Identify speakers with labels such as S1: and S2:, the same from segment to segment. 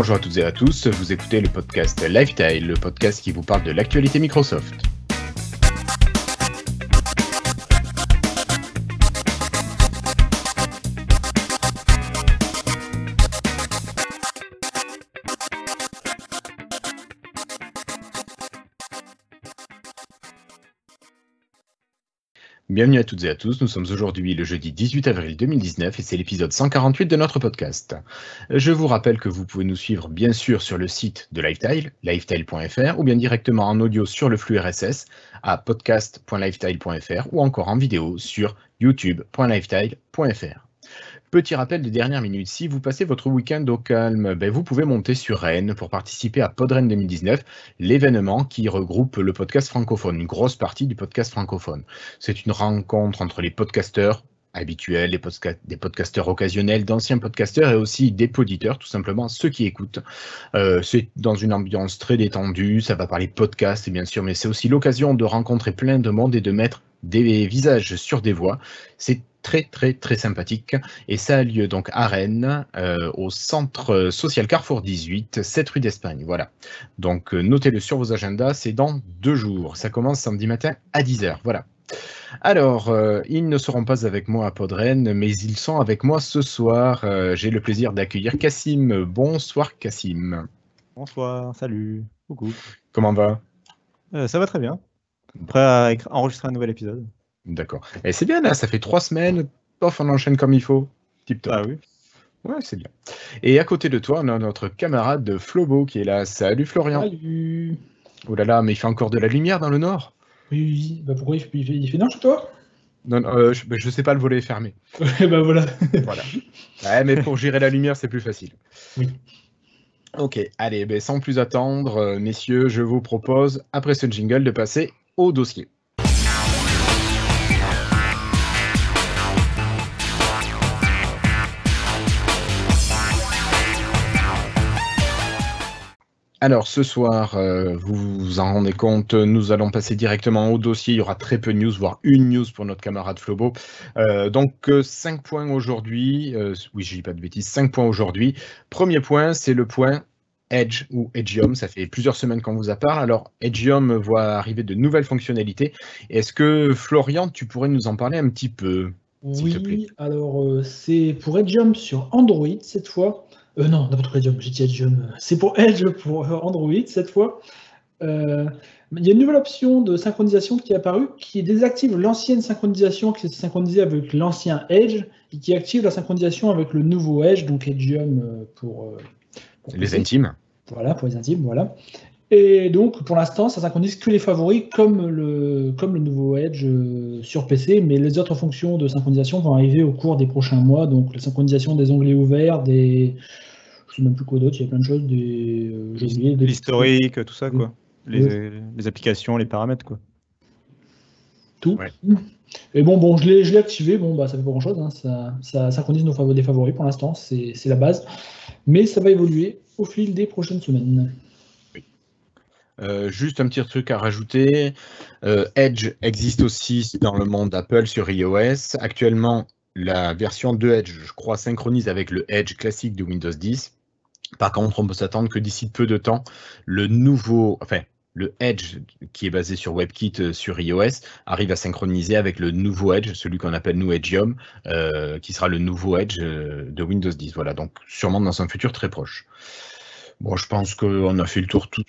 S1: Bonjour à toutes et à tous, vous écoutez le podcast Lifetile, le podcast qui vous parle de l'actualité Microsoft. Bienvenue à toutes et à tous, nous sommes aujourd'hui le jeudi 18 avril 2019 et c'est l'épisode 148 de notre podcast. Je vous rappelle que vous pouvez nous suivre bien sûr sur le site de Lifetile, lifetile.fr ou bien directement en audio sur le flux RSS à podcast.lifetile.fr ou encore en vidéo sur youtube.lifetile.fr. Petit rappel de dernière minute, si vous passez votre week-end au calme, ben vous pouvez monter sur Rennes pour participer à PodRennes 2019, l'événement qui regroupe le podcast francophone, une grosse partie du podcast francophone. C'est une rencontre entre les podcasteurs habituels, les des podcasteurs occasionnels, d'anciens podcasteurs et aussi des poditeurs, tout simplement ceux qui écoutent. Euh, c'est dans une ambiance très détendue, ça va parler podcast bien sûr, mais c'est aussi l'occasion de rencontrer plein de monde et de mettre des visages sur des voix. C'est très très très sympathique et ça a lieu donc à Rennes euh, au centre social Carrefour 18 7 rue d'Espagne voilà donc euh, notez-le sur vos agendas c'est dans deux jours ça commence samedi matin à 10h voilà alors, euh, ils ne seront pas avec moi à Podren, mais ils sont avec moi ce soir. J'ai le plaisir d'accueillir Cassim. Bonsoir Cassim.
S2: Bonsoir, salut, coucou.
S1: Comment va?
S2: Ça va très bien. Prêt à enregistrer un nouvel épisode.
S1: D'accord. Et c'est bien là, ça fait trois semaines, pof, on enchaîne comme il faut. Tip top.
S2: Ah oui.
S1: Ouais, c'est bien. Et à côté de toi, on a notre camarade Flobo qui est là. Salut Florian.
S3: Salut.
S1: Oh là là, mais il fait encore de la lumière dans le nord
S3: Oui, oui. Bah pourquoi il fait, il fait, chez toi?
S1: Non, euh, je, bah, je, sais pas, le volet est fermé.
S3: bah voilà.
S1: voilà. Ouais, mais pour gérer la lumière, c'est plus facile.
S3: Oui.
S1: Ok, allez, ben, sans plus attendre, euh, messieurs, je vous propose, après ce jingle, de passer au dossier. Alors ce soir, euh, vous vous en rendez compte, nous allons passer directement au dossier. Il y aura très peu de news, voire une news pour notre camarade Flobo. Euh, donc 5 euh, points aujourd'hui. oui, je dis pas de bêtises. 5 points aujourd'hui. Premier point, c'est le point Edge ou Edgeium. Ça fait plusieurs semaines qu'on vous a parlé. Alors Edgeium voit arriver de nouvelles fonctionnalités. Est-ce que Florian, tu pourrais nous en parler un petit peu
S3: Oui, alors c'est pour Edgeium sur Android cette fois. Euh, non, n'importe quoi, j'ai dit. C'est pour Edge pour Android cette fois. Euh, il y a une nouvelle option de synchronisation qui est apparue qui désactive l'ancienne synchronisation qui s'est synchronisée avec l'ancien Edge et qui active la synchronisation avec le nouveau Edge, donc Edgeium euh, pour,
S1: pour les intimes.
S3: Voilà, pour les intimes, voilà. Et donc, pour l'instant, ça synchronise que les favoris, comme le, comme le nouveau Edge euh, sur PC, mais les autres fonctions de synchronisation vont arriver au cours des prochains mois. Donc, la synchronisation des onglets ouverts, des. Je sais même plus quoi d'autre, il y a plein de choses, des.
S2: Euh, L'historique, tout ça, quoi. Les, les, applications, les paramètres, quoi.
S3: Tout. Et bon, bon, je l'ai activé, bon, bah, ça fait pas grand chose, hein. ça, ça, synchronise nos favoris, des favoris pour l'instant, c'est la base. Mais ça va évoluer au fil des prochaines semaines.
S1: Euh, juste un petit truc à rajouter. Euh, Edge existe aussi dans le monde Apple sur iOS. Actuellement, la version de Edge, je crois, synchronise avec le Edge classique de Windows 10. Par contre, on peut s'attendre que d'ici peu de temps, le nouveau, enfin, le Edge qui est basé sur WebKit euh, sur iOS arrive à synchroniser avec le nouveau Edge, celui qu'on appelle nous Edgeium, qui sera le nouveau Edge de Windows 10. Voilà, donc sûrement dans un futur très proche. Bon, je pense qu'on a fait le tour tout,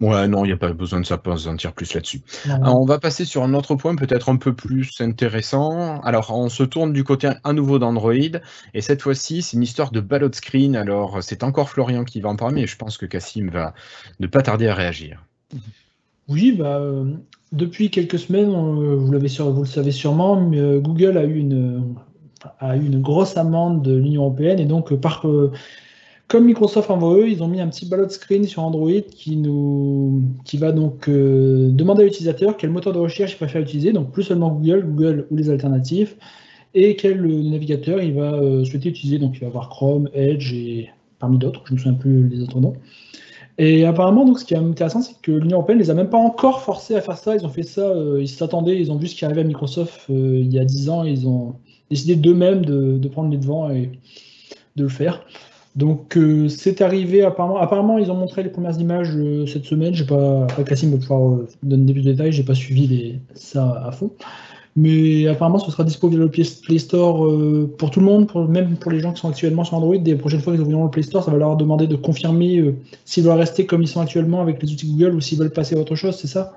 S1: Ouais, non, il n'y a pas besoin de s'apesantir plus là-dessus. On va passer sur un autre point peut-être un peu plus intéressant. Alors, on se tourne du côté à nouveau d'Android, et cette fois-ci, c'est une histoire de ballot screen. Alors, c'est encore Florian qui va en parler, mais je pense que Cassim va ne pas tarder à réagir.
S3: Oui, bah, euh, depuis quelques semaines, euh, vous, l'avez vous le savez sûrement, euh, Google a eu une, a eu une grosse amende de l'Union européenne, et donc par comme Microsoft envoie eux, ils ont mis un petit ballot screen sur Android qui, nous, qui va donc euh, demander à l'utilisateur quel moteur de recherche il préfère utiliser, donc plus seulement Google, Google ou les alternatifs, et quel navigateur il va euh, souhaiter utiliser. Donc il va avoir Chrome, Edge et parmi d'autres, je ne me souviens plus les autres noms. Et apparemment, donc, ce qui est intéressant, c'est que l'Union européenne ne les a même pas encore forcés à faire ça. Ils ont fait ça, euh, ils s'attendaient, ils ont vu ce qui arrivait à Microsoft il y a 10 ans, ils ont décidé d'eux-mêmes de, de, prendre les devants et de le faire. Donc euh, c'est arrivé apparemment. Apparemment, ils ont montré les premières images euh, cette semaine. J'ai pas. Cassim va pouvoir euh, donner plus de détails. J'ai pas suivi ça à fond. Mais apparemment, ce sera disponible via le Play Store pour tout le monde, même pour les gens qui sont actuellement sur Android. Des prochaines fois qu'ils ouvriront le Play Store, ça va leur demander de confirmer s'ils veulent rester comme ils sont actuellement avec les outils Google ou s'ils veulent passer à autre chose, c'est ça?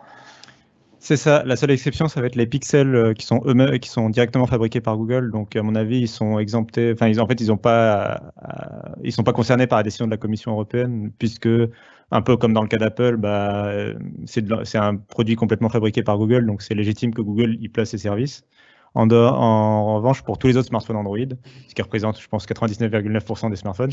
S2: C'est ça. La seule exception, ça va être les pixels euh, qui sont qui sont directement fabriqués par Google. Donc, à mon avis, ils sont exemptés. Enfin, ils, en fait, ils ont pas, euh, ils sont pas concernés par la décision de la Commission européenne, puisque un peu comme dans le cas d'Apple, bah, euh, c'est un produit complètement fabriqué par Google, donc c'est légitime que Google y place ses services. En, en revanche, pour tous les autres smartphones Android, ce qui représente, je pense, 99,9% des smartphones,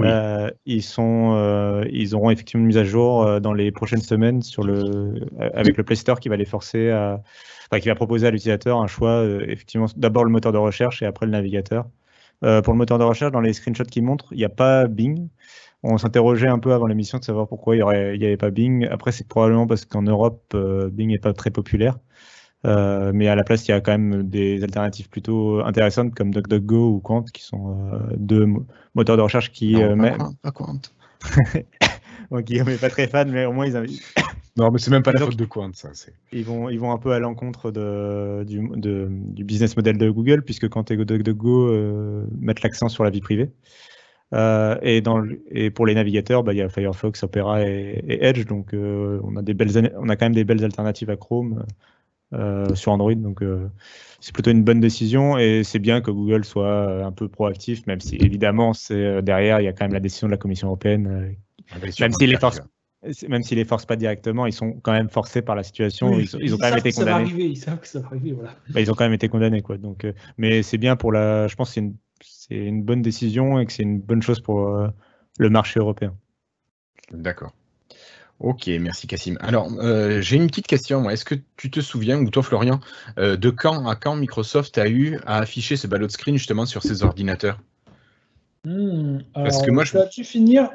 S1: Oui.
S2: euh, ils, sont, euh, ils auront effectivement une mise à jour euh, dans les prochaines semaines sur le, avec le Play Store qui va les forcer à, enfin, qui va proposer à l'utilisateur un choix, effectivement, d'abord le moteur de recherche et après le navigateur. Pour le moteur de recherche, dans les screenshots qu'ils montrent, il n'y a pas Bing. On s'interrogeait un peu avant l'émission de savoir pourquoi il n'y avait pas Bing. Après, c'est probablement parce qu'en Europe, Bing n'est pas très populaire. Euh, mais à la place, il y a quand même des alternatives plutôt intéressantes comme DuckDuckGo ou Quant, qui sont euh, deux mo- moteurs de recherche qui,
S1: Non,
S2: euh,
S1: pas Quant, pas Quant.
S2: bon, Guillaume n'est pas très fan, mais au moins ils, invi-
S1: Non, mais c'est même pas la faute de Quant, ça. c'est-
S2: ils vont, ils vont un peu à l'encontre de, du, de- du business model de Google, puisque quand et DuckDuckGo euh, mettent l'accent sur la vie privée. Euh, et, dans le- et pour les navigateurs, bah, il y a Firefox, Opera et, et Edge, donc euh, on, a des belles, on a quand même des belles alternatives à Chrome euh, sur Android, donc euh, c'est plutôt une bonne décision et c'est bien que Google soit euh, un peu proactif, même si évidemment c'est euh, derrière il y a quand même la décision de la Commission européenne, même s'il
S1: le
S2: les force, même s'ils les forcent pas directement, ils sont quand même forcés par la situation,
S3: Oui,
S2: ils, ils ont quand même été
S3: que ça va
S2: condamnés.
S3: arriver, ils savent que ça va arriver, voilà.
S2: Bah, ils ont quand même été condamnés, quoi. Donc, euh, mais c'est bien pour la. Je pense que c'est une, c'est une bonne décision et que c'est une bonne chose pour euh, le marché européen.
S1: D'accord. Ok, merci Cassim. Alors, euh, j'ai une petite question. moi. Est-ce que tu te souviens, ou toi Florian, euh, de quand à quand Microsoft a eu à afficher ce ballot de screen justement sur ses ordinateurs?
S3: Hmm,
S1: Parce
S3: alors,
S1: que moi, je-
S3: ça a dû finir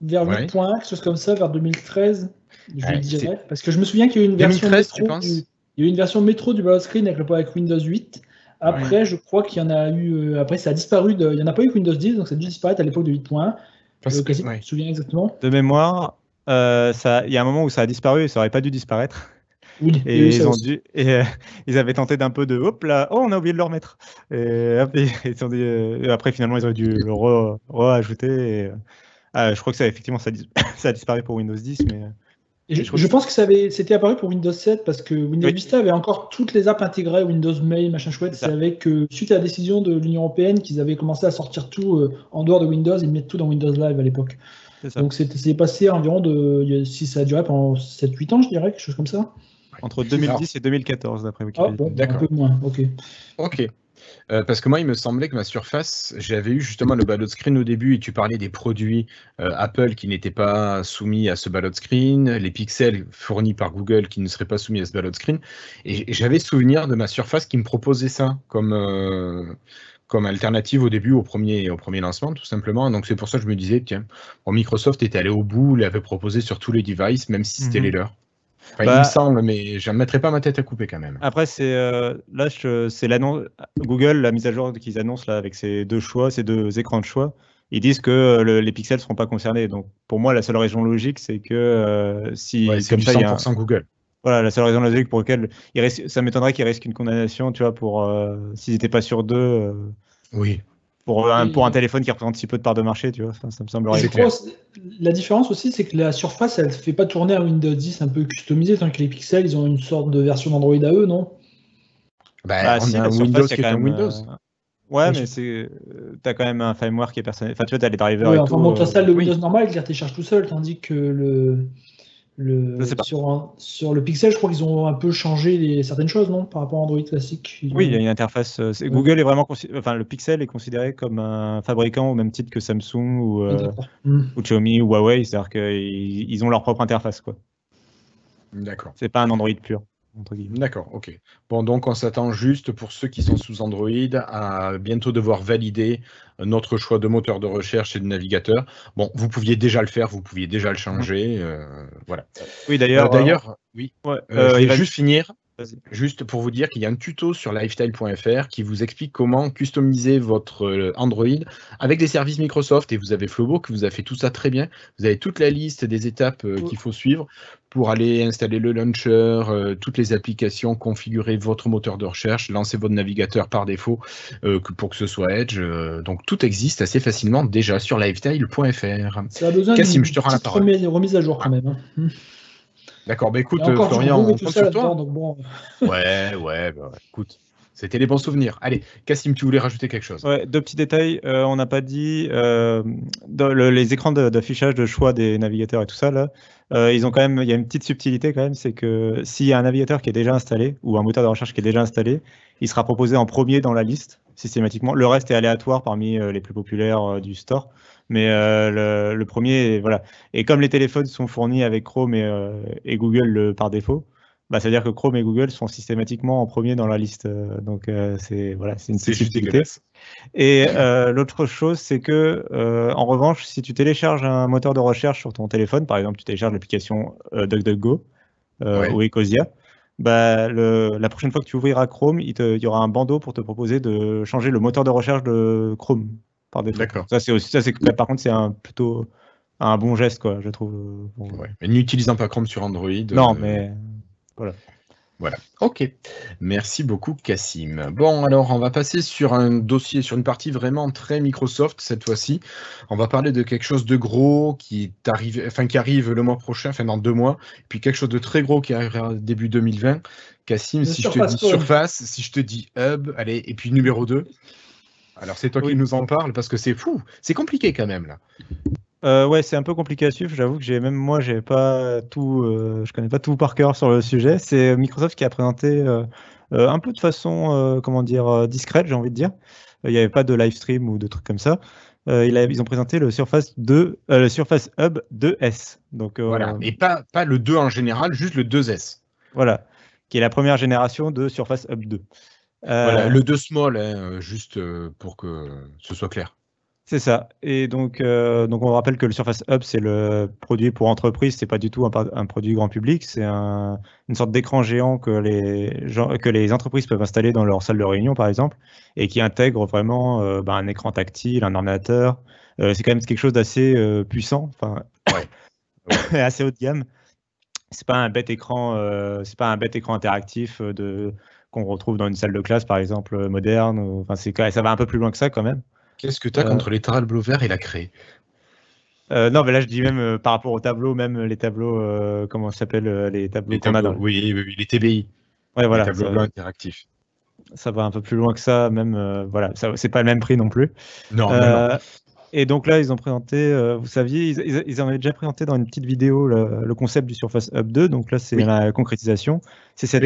S3: vers
S1: Ouais.
S3: 8.1, quelque chose comme ça, vers 2013, je
S1: Ouais,
S3: dirais. Parce que je me souviens qu'il y a eu une version
S1: 2013, tu
S3: métro
S1: penses?
S3: du, il y a eu une version métro du ballot screen avec, le, avec Windows 8. Après, je crois qu'il y en a eu. euh, après, ça a disparu. De, il n'y en a pas eu que Windows 10, donc ça a dû disparaître à l'époque de 8.1.
S1: Parce
S3: Euh,
S1: que-
S3: tu te souviens exactement?
S2: De mémoire, euh, ça, il y a un moment où ça a disparu et ça aurait pas dû disparaître.
S3: Oui,
S2: Et
S3: eu
S2: ils ont dû, et euh, ils avaient tenté d'un peu de hop là, oh on a oublié de le remettre. Et, hop, et ils ont dit, euh, après finalement ils ont dû le re- re-ajouter. ah, je crois que ça effectivement ça, a dis- ça a disparu pour Windows 10, mais
S3: je, pense que ça avait, c'était apparu pour Windows 7 parce que Windows
S2: Oui.
S3: Vista avait encore toutes les apps intégrées, Windows Mail, machin chouette.
S2: C'est
S3: avec, euh, suite à la décision de l'Union Européenne qu'ils avaient commencé à sortir tout euh, en dehors de Windows et mettre tout dans Windows Live à l'époque.
S2: Ça.
S3: Donc c'était- c'est passé environ de. Si ça a duré pendant 7-8 ans, je dirais, quelque chose comme ça.
S2: Entre 2010 et 2014 d'après
S3: Ah,
S2: Wikipédia.
S3: bon, un
S1: D'accord.
S3: peu moins, ok.
S1: Ok. Euh, parce que moi, il me semblait que ma surface, j'avais eu justement le ballot screen au début et tu parlais des produits euh, Apple qui n'étaient pas soumis à ce ballot screen, les pixels fournis par Google qui ne seraient pas soumis à ce ballot screen. Et, et j'avais souvenir de ma surface qui me proposait ça comme, euh, comme alternative au début, au premier, au premier lancement, tout simplement. Donc c'est pour ça que je me disais, tiens, bon, Microsoft était allé au bout, l'avait proposé sur tous les devices, même si c'était
S2: Mhm.
S1: les leurs. Enfin, il
S2: Bah-
S1: me semble, mais je ne mettrai pas ma tête à couper quand même.
S2: Après, c'est euh, là, c'est l'annonce Google, la mise à jour qu'ils annoncent là avec ces deux choix, ces deux écrans de choix. Ils disent que euh, le- les pixels seront pas concernés. Donc, pour moi, la seule raison logique, c'est que euh, si
S1: Ouais, c'est
S2: comme
S1: du
S2: ça, il y a un-
S1: 100% Google.
S2: Voilà, la seule raison logique pour laquelle il ça m'étonnerait qu'il risque une condamnation, tu vois, pour euh, s'ils n'étaient pas sur deux, euh,
S1: Oui.
S2: pour un,
S3: Et-
S2: pour un téléphone qui représente si peu de parts de marché, tu vois. Ça me semblerait.
S1: Clair.
S3: crois, la différence aussi, c'est que la surface, elle ne fait pas tourner un Windows 10 un peu customisé, tant que les pixels, ils ont une sorte de version d'Android à eux, non?
S1: Bah,
S2: Bah,
S1: on
S2: si,
S1: a
S2: la
S1: un
S2: surface,
S1: Windows
S2: il y a
S1: qui est
S2: quand même,
S1: Windows.
S2: euh, Ouais, mais c'est, euh, t'as quand même un firmware qui est personnel. Enfin, tu vois, t'as les drivers
S3: Ouais,
S2: et
S3: enfin,
S2: tout.
S3: bon, t'as
S2: euh,
S3: ça, le
S1: oui.
S3: Windows normal, il les télécharge tout seul, tandis que le, le sur, un- sur le Pixel, je crois qu'ils ont un peu changé les, certaines choses, non Par rapport à Android classique. Ils
S2: Oui, il y a une interface. euh,
S3: Ouais.
S2: Google est vraiment, enfin, le Pixel est considéré comme un fabricant au même titre que Samsung ou, euh.
S3: Hmm.
S2: ou Xiaomi ou Huawei, c'est-à-dire qu'ils ils ont leur propre interface, quoi.
S1: D'accord.
S2: C'est pas un Android pur. Entre guillemets.
S1: D'accord, ok. Bon, donc on s'attend juste pour ceux qui sont sous Android à bientôt devoir valider notre choix de moteur de recherche et de navigateur. Bon, vous pouviez déjà le faire, vous pouviez déjà le changer. euh, voilà.
S2: Oui,
S1: Euh,
S2: d'ailleurs.
S1: D'ailleurs, oui.
S2: euh, ouais,
S1: Euh,
S2: euh,
S1: je vais
S2: va-
S1: juste finir. Juste pour vous dire qu'il y a un tuto sur lifestyle.fr qui vous explique comment customiser votre Android avec des services Microsoft. Et vous avez Flobo qui vous a fait tout ça très bien. Vous avez toute la liste des étapes qu'il faut suivre pour aller installer le launcher, euh, toutes les applications, configurer votre moteur de recherche, lancer votre navigateur par défaut pour que ce soit Edge. donc tout existe assez facilement déjà sur lifestyle.fr.
S3: Ça a besoin d'une remise à jour quand même. Hein.
S1: D'accord, bah écoute, Florian, on compte sur toi. bon... ouais, ouais, bah, écoute. C'était les bons souvenirs. Allez, Cassim, tu voulais rajouter quelque chose
S2: Ouais, deux petits détails. Euh, on n'a pas dit euh, les écrans d'affichage de, choix des navigateurs et tout ça. Euh, il y a une petite subtilité quand même, c'est que s'il y a un navigateur qui est déjà installé ou un moteur de recherche qui est déjà installé, il sera proposé en premier dans la liste systématiquement. Le reste est aléatoire parmi les plus populaires du store. Mais le, premier, voilà. Et comme les téléphones sont fournis avec Chrome et, Google par défaut, bah, c'est-à-dire que Chrome et Google sont systématiquement en premier dans la liste. Euh, donc c'est voilà, c'est une spécificité. Et l'autre chose, c'est que en revanche, si tu télécharges un moteur de recherche sur ton téléphone, par exemple, tu télécharges l'application DuckDuckGo ou Ecosia, bah, la prochaine fois que tu ouvriras Chrome, il, il, y aura un bandeau pour te proposer de changer le moteur de recherche de Chrome. D'accord. Ça, c'est aussi, ça, c'est, par contre, c'est un, plutôt un bon geste, quoi, je trouve.
S1: Mais n'utilisant pas Chrome sur Android.
S2: Non, euh, mais voilà.
S1: Voilà. Ok. Merci beaucoup, Cassim. Bon, alors, on va passer sur un dossier, sur une partie vraiment très Microsoft cette fois-ci. On va parler de quelque chose de gros qui, arrive, enfin, qui arrive le mois prochain, enfin, dans deux mois, puis quelque chose de très gros qui arrivera début 2020. Cassim, si je te dis Surface, si je te dis Hub, allez, et puis numéro 2. Alors c'est toi qui nous en parles parce que c'est fou, c'est compliqué quand même là.
S2: Euh, ouais, c'est un peu compliqué à suivre. J'avoue que j'ai même moi, j'ai pas tout, euh, je connais pas tout par cœur sur le sujet. C'est Microsoft qui a présenté euh, un peu de façon, comment dire, discrète, j'ai envie de dire. Il n'y avait pas de live stream ou de trucs comme ça. ils ont présenté le Surface 2, le Surface Hub 2S.
S1: Donc voilà, et pas pas le 2 en général, juste le 2S.
S2: Voilà, qui est la première génération de Surface Hub 2.
S1: Voilà, euh, le 2 small, hein, euh, juste euh, pour que ce soit clair.
S2: C'est ça. Et donc, donc on rappelle que le Surface Hub, c'est le produit pour entreprise, c'est pas du tout un, produit grand public, c'est un, une sorte d'écran géant que les, gens, que les entreprises peuvent installer dans leur salle de réunion, par exemple, et qui intègre vraiment bah, un écran tactile, un ordinateur. c'est quand même quelque chose d'assez puissant, enfin, ouais. assez haut de gamme. C'est pas un bête écran, c'est pas un bête écran interactif de qu'on retrouve dans une salle de classe, par exemple, euh, moderne. Enfin, c'est ça va un peu plus loin que ça quand même.
S1: Qu'est-ce que tu as euh, contre les Blue Vert et la craie
S2: euh, non, mais là je dis même par rapport aux tableaux, même les tableaux, comment ça s'appelle les tableaux qu'on a dans...
S1: oui, oui, les TBI.
S2: Ouais, voilà.
S1: Les tableaux blancs interactifs.
S2: Ça va un peu plus loin que ça, même. voilà, c'est pas le même prix non plus.
S1: Non.
S2: Et donc là, ils ont présenté, vous saviez, ils, ils, avaient déjà présenté dans une petite vidéo le, concept du Surface Hub 2. Donc là, c'est la concrétisation. C'est cette.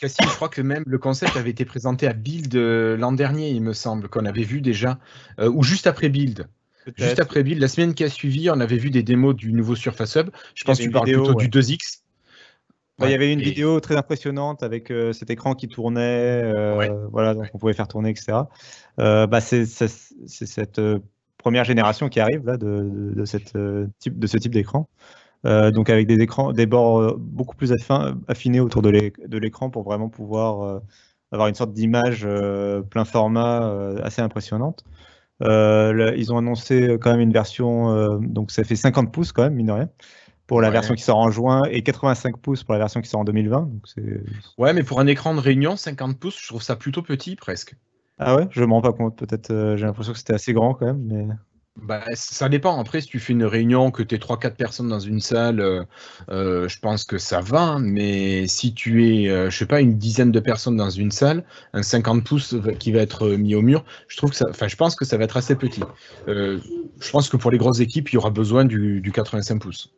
S1: Cassie, je crois que même le concept avait été présenté à Build euh, l'an dernier, il me semble, qu'on avait vu déjà, euh, ou juste après Build. Juste après Build, la semaine qui a suivi, on avait vu des démos du nouveau Surface Hub. Je pense que tu parles plutôt du 2X.
S2: il y avait une vidéo très impressionnante avec euh, cet écran qui tournait, voilà, donc on pouvait faire tourner, etc. bah, c'est cette première génération qui arrive là de, cette, type, de ce type d'écran. Euh, donc avec des écrans, des bords euh, beaucoup plus affinés autour de l'écran pour vraiment pouvoir euh, avoir une sorte d'image plein format assez impressionnante. ils ont annoncé quand même une version, donc ça fait 50 pouces quand même, mine de rien, pour la version qui sort en juin et 85 pouces pour la version qui sort en 2020. Donc
S1: ouais, mais pour un écran de réunion, 50 pouces, je trouve ça plutôt petit presque.
S2: Ah ouais, je me rends pas compte. Peut-être, j'ai l'impression que c'était assez grand quand même, mais.
S1: Bah, ça dépend. Après, si tu fais une réunion, que tu es 3-4 personnes dans une salle, euh, euh, je pense que ça va. Mais si tu es, euh, je sais pas, une dizaine de personnes dans une salle, un 50 pouces qui va être mis au mur, je trouve que ça, enfin, je pense que ça va être assez petit. je pense que pour les grosses équipes, il y aura besoin du, 85 pouces.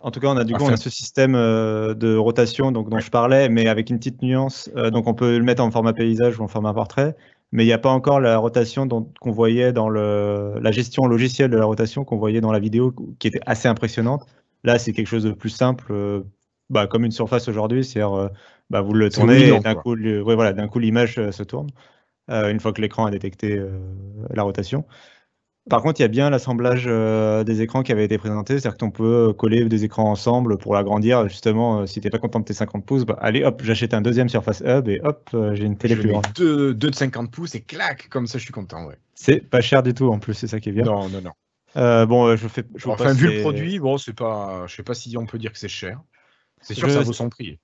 S2: En tout cas, on a du coup on a ce système de rotation donc, dont je parlais, mais avec une petite nuance. donc, on peut le mettre en format paysage ou en format portrait mais il n'y a pas encore la rotation qu'on voyait dans le, la gestion logicielle de la rotation qu'on voyait dans la vidéo, qui était assez impressionnante. Là, c'est quelque chose de plus simple, euh, bah, comme une surface aujourd'hui, c'est-à-dire euh, bah, vous le tournez et d'un coup, voilà, coup l'image euh, se tourne une fois que l'écran a détecté la rotation. Par contre, il y a bien l'assemblage euh, des écrans qui avait été présenté, c'est-à-dire qu'on peut coller des écrans ensemble pour l'agrandir. Justement, euh, si t'es pas content de tes 50 pouces, bah, allez hop, j'achète un deuxième Surface Hub et hop, euh, j'ai une télé
S1: Je
S2: plus grande.
S1: deux, deux de 50 pouces et clac, comme ça je suis content. Ouais.
S2: C'est pas cher du tout en plus, c'est ça qui est bien.
S1: Non, non, non.
S2: Euh, bon, je fais. Je
S1: Enfin, vu le produit, bon, c'est pas. Je sais pas si on peut dire que c'est cher. C'est sûr
S2: Je-
S1: que ça vaut son prix.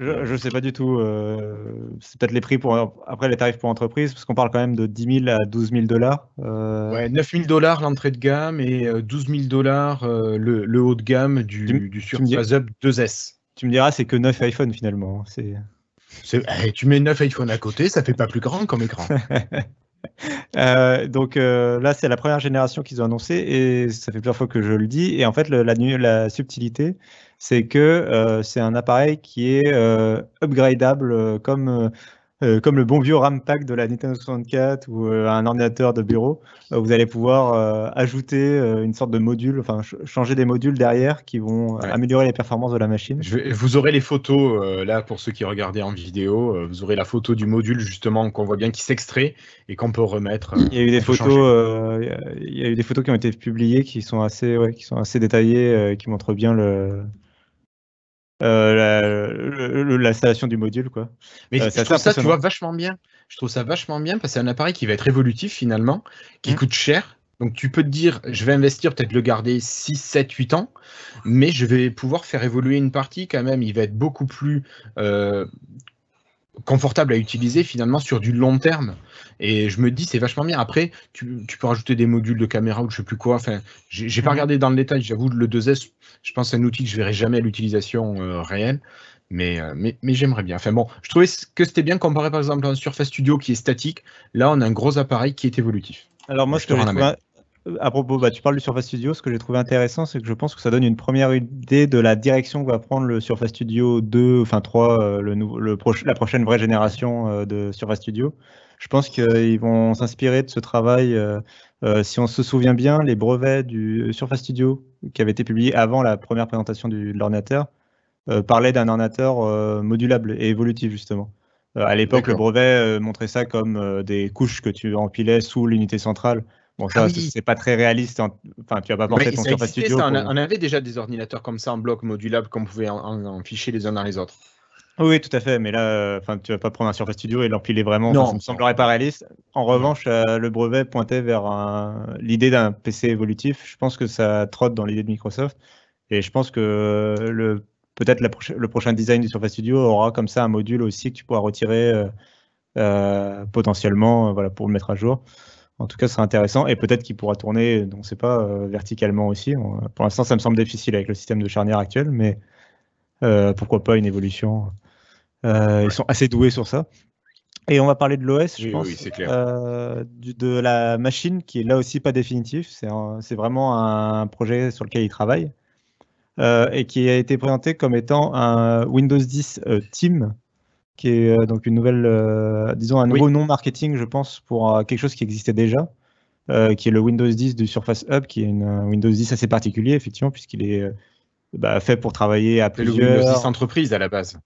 S2: Je, je sais pas du tout. euh, c'est peut-être les prix pour après les tarifs pour entreprise, parce qu'on parle quand même de 10 000 à 12 000 dollars. Euh,
S1: Ouais, 9 000 dollars l'entrée de gamme et euh, 12 000 dollars euh, le, le haut de gamme du,
S2: Tu
S1: du Surface Hub 2S.
S2: Tu me diras, c'est que 9 iPhone finalement. C'est.
S1: C'est- eh, tu mets 9 iPhone à côté, ça fait pas plus grand comme écran.
S2: Euh, donc euh, là, c'est la première génération qu'ils ont annoncé et ça fait plusieurs fois que je le dis. Et en fait, le- la, la subtilité, c'est que euh, c'est un appareil qui est euh, upgradable euh, comme, comme le bon vieux RAM pack de la Nintendo 64 ou un ordinateur de bureau. Vous allez pouvoir ajouter une sorte de module, enfin ch- changer des modules derrière qui vont
S1: Ouais.
S2: améliorer les performances de la machine.
S1: Je vais- vous aurez les photos là pour ceux qui regardaient en vidéo. vous aurez la photo du module justement qu'on voit bien qui s'extrait et qu'on peut remettre.
S2: Il y a eu des photos, euh, il y a- il y a eu des photos qui ont été publiées qui sont assez, ouais, qui sont assez détaillées, euh, qui montrent bien le, euh, l'installation du module, quoi.
S1: Mais
S2: Euh,
S1: je trouve ça, tu vois, vachement bien. Je trouve ça vachement bien parce que c'est un appareil qui va être évolutif finalement, qui
S2: Mm.
S1: coûte cher. Donc tu peux te dire, je vais investir, peut-être le garder 6, 7, 8 ans, mais je vais pouvoir faire évoluer une partie quand même. Il va être beaucoup plus euh, confortable à utiliser finalement sur du long terme. Et je me dis, c'est vachement bien. Après, tu, tu peux rajouter des modules de caméra ou je sais plus quoi. Enfin, j'ai pas
S2: Mhm.
S1: regardé dans le détail. J'avoue, le 2S, je pense c'est un outil que je verrai jamais à l'utilisation euh, réelle. Mais, euh, mais, mais j'aimerais bien. Enfin bon, je trouvais que c'était bien comparé par exemple à un Surface Studio qui est statique. Là, on a un gros appareil qui est évolutif.
S2: Alors moi,
S1: Je
S2: ce
S1: te
S2: euh, à propos, bah, tu parles du Surface Studio, ce que j'ai trouvé intéressant, c'est que je pense que ça donne une première idée de la direction que va prendre le Surface Studio 2, enfin 3, euh, le nouveau, le proche- la prochaine vraie génération euh, de Surface Studio. Je pense qu'ils vont s'inspirer de ce travail. euh, si on se souvient bien, les brevets du Surface Studio qui avaient été publiés avant la première présentation du, de l'ordinateur euh, parlaient d'un ordinateur euh, modulable et évolutif justement. À l'époque, le brevet montrait ça comme des couches que tu empilais sous l'unité centrale. Bon, ça,
S1: Ah
S2: c'est-
S1: oui.
S2: c'est pas très réaliste. en- Enfin, tu vas pas porter
S1: Mais
S2: ton
S1: ça
S2: Surface
S1: existait,
S2: Studio.
S1: ça. On, a-
S2: pour-
S1: on avait déjà des ordinateurs comme ça en bloc modulable qu'on pouvait en, en- en ficher les uns dans les autres.
S2: Oui, tout à fait. Mais là, euh, enfin, tu vas pas prendre un Surface Studio et l'empiler vraiment.
S1: Non,
S2: Enfin, ça me semblerait pas réaliste. En revanche, euh, le brevet pointait vers un- l'idée d'un PC évolutif. Je pense que ça trotte dans l'idée de Microsoft. Et je pense que le peut-être proche- le prochain design du Surface Studio aura comme ça un module aussi que tu pourras retirer euh, euh, potentiellement, euh, voilà, pour le mettre à jour. En tout cas, ce sera intéressant et peut-être qu'il pourra tourner, on ne sait pas, euh, verticalement aussi. On- pour l'instant, ça me semble difficile avec le système de charnière actuel, mais euh, pourquoi pas une évolution. Euh, Ils sont assez doués sur ça. Et on va parler de l'OS, je pense,
S1: oui, c'est clair.
S2: du- de la machine qui est là aussi pas définitif. C'est vraiment un projet sur lequel ils travaillent et qui a été présenté comme étant un Windows 10 euh, Team, qui est euh, donc une nouvelle, euh, disons un nouveau nom marketing, je pense, pour euh, quelque chose qui existait déjà, qui est le Windows 10 du Surface Hub, qui est une, un Windows 10 assez particulier, effectivement, puisqu'il est bah, fait pour travailler à
S1: C'est le
S2: plusieurs.
S1: Windows 10 entreprise à la base.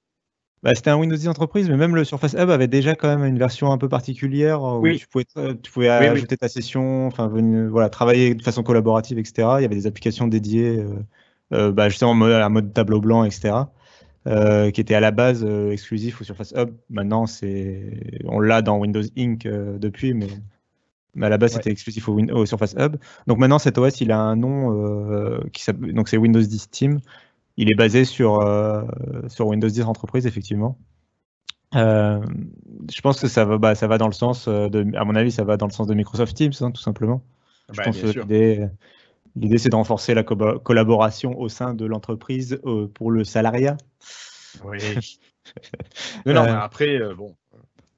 S2: Bah, c'était un Windows 10 entreprise, mais même le Surface Hub avait déjà quand même une version un peu particulière où
S1: Oui.
S2: tu pouvais, tu pouvais
S1: Oui, oui.
S2: ajouter ta session, enfin voilà, travailler de façon collaborative, etc. Il y avait des applications dédiées, euh, bah, justement un mode tableau blanc, etc. euh, qui étaient à la base euh, exclusifs au Surface Hub. Maintenant, c'est, on l'a dans Windows Inc. euh, depuis, mais, mais à la base,
S1: Ouais.
S2: c'était exclusif au, Surface Hub. Donc maintenant, cet OS, il a un nom qui donc c'est Windows 10 Team. Il est basé sur, sur Windows 10 Entreprise, effectivement. Je pense que ça va, bah, ça va dans le sens, de, à mon avis, ça va dans le sens de Microsoft Teams, hein, tout simplement. Je
S1: Bah,
S2: pense
S1: bien
S2: que l'idée, l'idée, c'est de renforcer la co- collaboration au sein de l'entreprise euh, pour le salariat.
S1: Oui. non, non,
S2: Euh,
S1: mais après, euh, bon,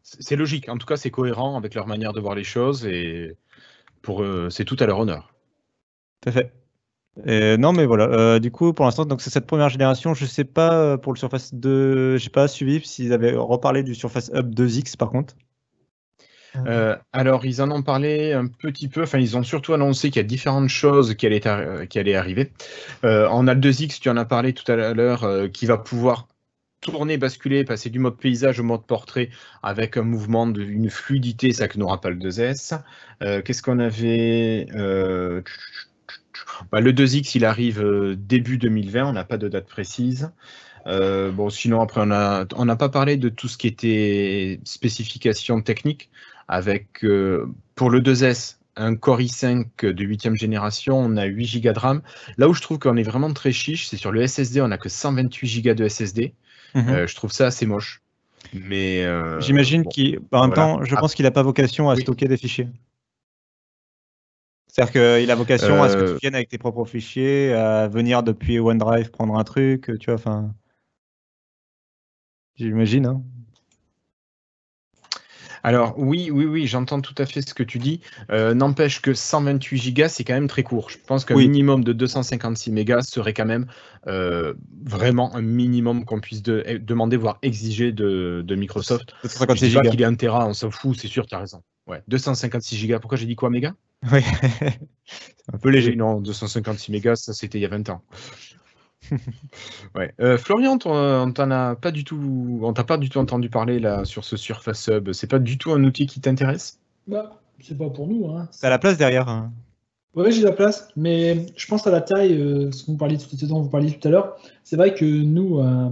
S1: c'est logique. En tout cas, c'est cohérent avec leur manière de voir les choses et pour c'est tout à leur honneur.
S2: Tout à fait. Euh, non, mais voilà. euh, du coup, pour l'instant, donc c'est cette première génération. Je sais pas euh, pour le Surface 2, j'ai pas suivi s'ils avaient reparlé du Surface Hub 2X par contre.
S1: Euh, alors, ils en ont parlé un petit peu. Enfin, ils ont surtout annoncé qu'il y a différentes choses qui allaient, allaient arriver. Euh, en a le 2X, tu en as parlé tout à l'heure, euh, qui va pouvoir tourner, basculer, passer du mode paysage au mode portrait avec un mouvement, une fluidité, ça que n'aura pas le 2S. Euh, qu'est-ce qu'on avait euh, bah, Le 2X, il arrive début 2020, on n'a pas de date précise. bon, sinon, après, on n'a pas parlé de tout ce qui était spécification technique avec, pour le 2S, un Core i5 de 8 génération, on a 8 Go de RAM. Là où je trouve qu'on est vraiment très chiche, c'est sur le SSD, on n'a que 128 Go de SSD. Mhm. Euh, je trouve ça assez moche. Mais
S2: euh, j'imagine qu'il, en même temps, je pense qu'il n'a pas vocation à stocker des fichiers. C'est-à-dire qu'il a vocation à ce que tu euh, viennes avec tes propres fichiers, à venir depuis OneDrive prendre un truc, tu vois, enfin. J'imagine, hein.
S1: Alors oui, oui, oui, j'entends tout à fait ce que tu dis. Euh, n'empêche que 128 Go, c'est quand même très court. Je pense qu'un minimum de 256 mégas serait quand même euh, vraiment un minimum qu'on puisse eh, demander, voire exiger de, Microsoft. 256 je dis pas qu'il est un Tera, on s'en fout, c'est sûr, tu as raison. Ouais, 256 Go. Pourquoi j'ai dit quoi, mégas
S2: Oui, un peu léger.
S1: Non, 256 mégas, ça c'était il y a 20 ans. Ouais. Euh, Florian, on t'en a pas du tout, on t'a pas du tout entendu parler là sur ce Surface Hub. C'est pas du tout un outil qui t'intéresse?
S3: Bah, c'est pas pour nous. Hein.
S2: T'as la place derrière. Hein.
S3: Ouais, j'ai la place, mais je pense à la taille, euh, ce, vous parliez, ce dont vous parliez tout à l'heure. C'est vrai que nous, euh,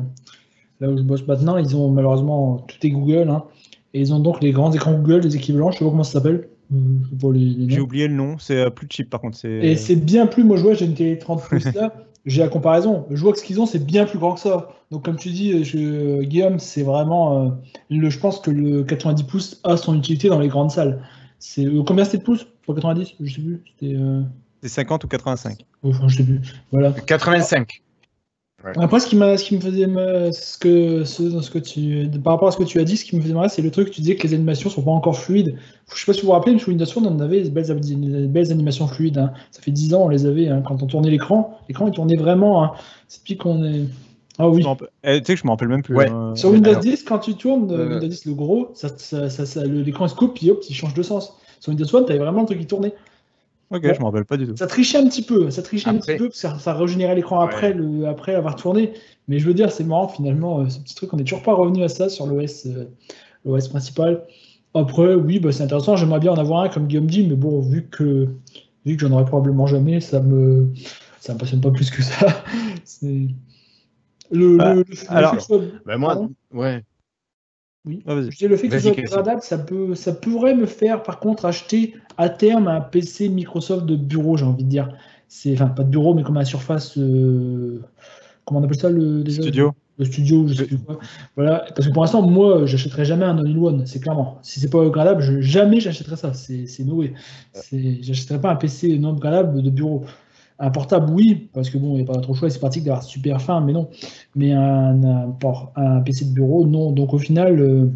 S3: là où je bosse maintenant, ils ont malheureusement tout est Google, hein, et ils ont donc les grands écrans Google, les équivalents. Je sais pas comment ça s'appelle.
S2: J'ai oublié le nom, c'est plus cheap par contre.
S3: Et c'est bien plus, moi je vois, j'ai une télé 30 pouces là, j'ai la comparaison. Je vois que ce qu'ils ont, c'est bien plus grand que ça. Donc, comme tu dis, je, Guillaume, c'est vraiment. Euh, le, je pense que le 90 pouces a son utilité dans les grandes salles. C'est euh, combien c'était de pouces? Pour 90 Je sais plus. C'était. Euh...
S2: 50 ou 85
S3: Enfin, je sais plus. Voilà.
S1: 85.
S3: Après, ce qui, ce qui me faisait ce que, ce, que tu, par rapport à ce que tu as dit, ce qui me faisait marrer, c'est le truc que tu disais que les animations sont pas encore fluides. Je sais pas si vous vous rappelez, mais sur Windows Phone, on avait des belles, belles animations fluides. Hein. Ça fait 10 ans, on les avait. Hein. Quand on tournait l'écran, l'écran il tournait vraiment. Hein. C'est depuis qu'on est.
S2: Ah oui. Eh, tu sais que je me rappelle même plus.
S3: Sur Windows 10, quand tu tournes euh, Windows 10, le gros, ça, ça, ça, l'écran se coupe, puis hop, il change de sens. Sur Windows Phone, tu avais vraiment le truc qui tournait.
S2: Ok, je me rappelle pas du tout.
S3: Ça trichait un petit peu, ça trichait un petit peu, parce que ça, ça régénérait l'écran après, le, après avoir tourné. Mais je veux dire, c'est marrant finalement, euh, ce petit truc, on n'est toujours pas revenu à ça sur l'OS euh, principal. Après, oui, bah, c'est intéressant, j'aimerais bien en avoir un comme Guillaume dit, mais bon, vu que, vu que j'en aurai probablement jamais, ça me, ça me passionne pas plus que ça. c'est...
S1: Le, bah, alors, bah, moi, ouais.
S3: Oui. Ah, je dis le fait que ce soit gradable, ça, peut, ça pourrait me faire par contre acheter à terme un PC Microsoft de bureau, j'ai envie de dire. C'est, enfin, pas de bureau, mais comme un surface. Euh, comment on appelle ça le
S2: studio.
S3: le studio je sais plus quoi. Voilà. Parce que pour l'instant moi j'achèterai jamais un all-in-one c'est clairement. Si c'est pas upgradable je, jamais j'achèterai ça. C'est c'est no way. J'achèterai pas un PC non upgradable de bureau un portable oui parce que bon il n'y a pas trop choix c'est pratique d'avoir super fin mais non mais un, PC de bureau non donc au final euh,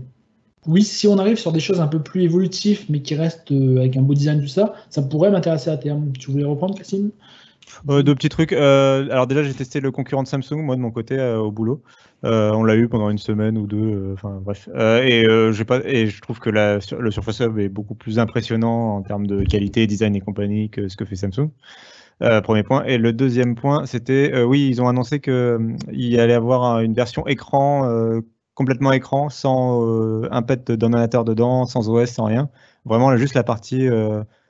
S3: oui, si on arrive sur des choses un peu plus évolutives, mais qui restent euh, avec un beau design, tout ça, ça pourrait m'intéresser à terme. Tu voulais reprendre, Cassim?
S2: Euh, deux petits trucs. Euh, alors déjà, j'ai testé le concurrent de Samsung, moi de mon côté, au boulot. on l'a eu pendant une semaine ou deux. Enfin bref. et, je trouve que le Surface Hub est beaucoup plus impressionnant en termes de qualité, design et compagnie que ce que fait Samsung. Premier point. Et le deuxième point, c'était, oui, ils ont annoncé qu'il il allait avoir une version écran, complètement écran, sans un pet d'ordinateur dedans, sans OS, sans rien. Vraiment, juste la partie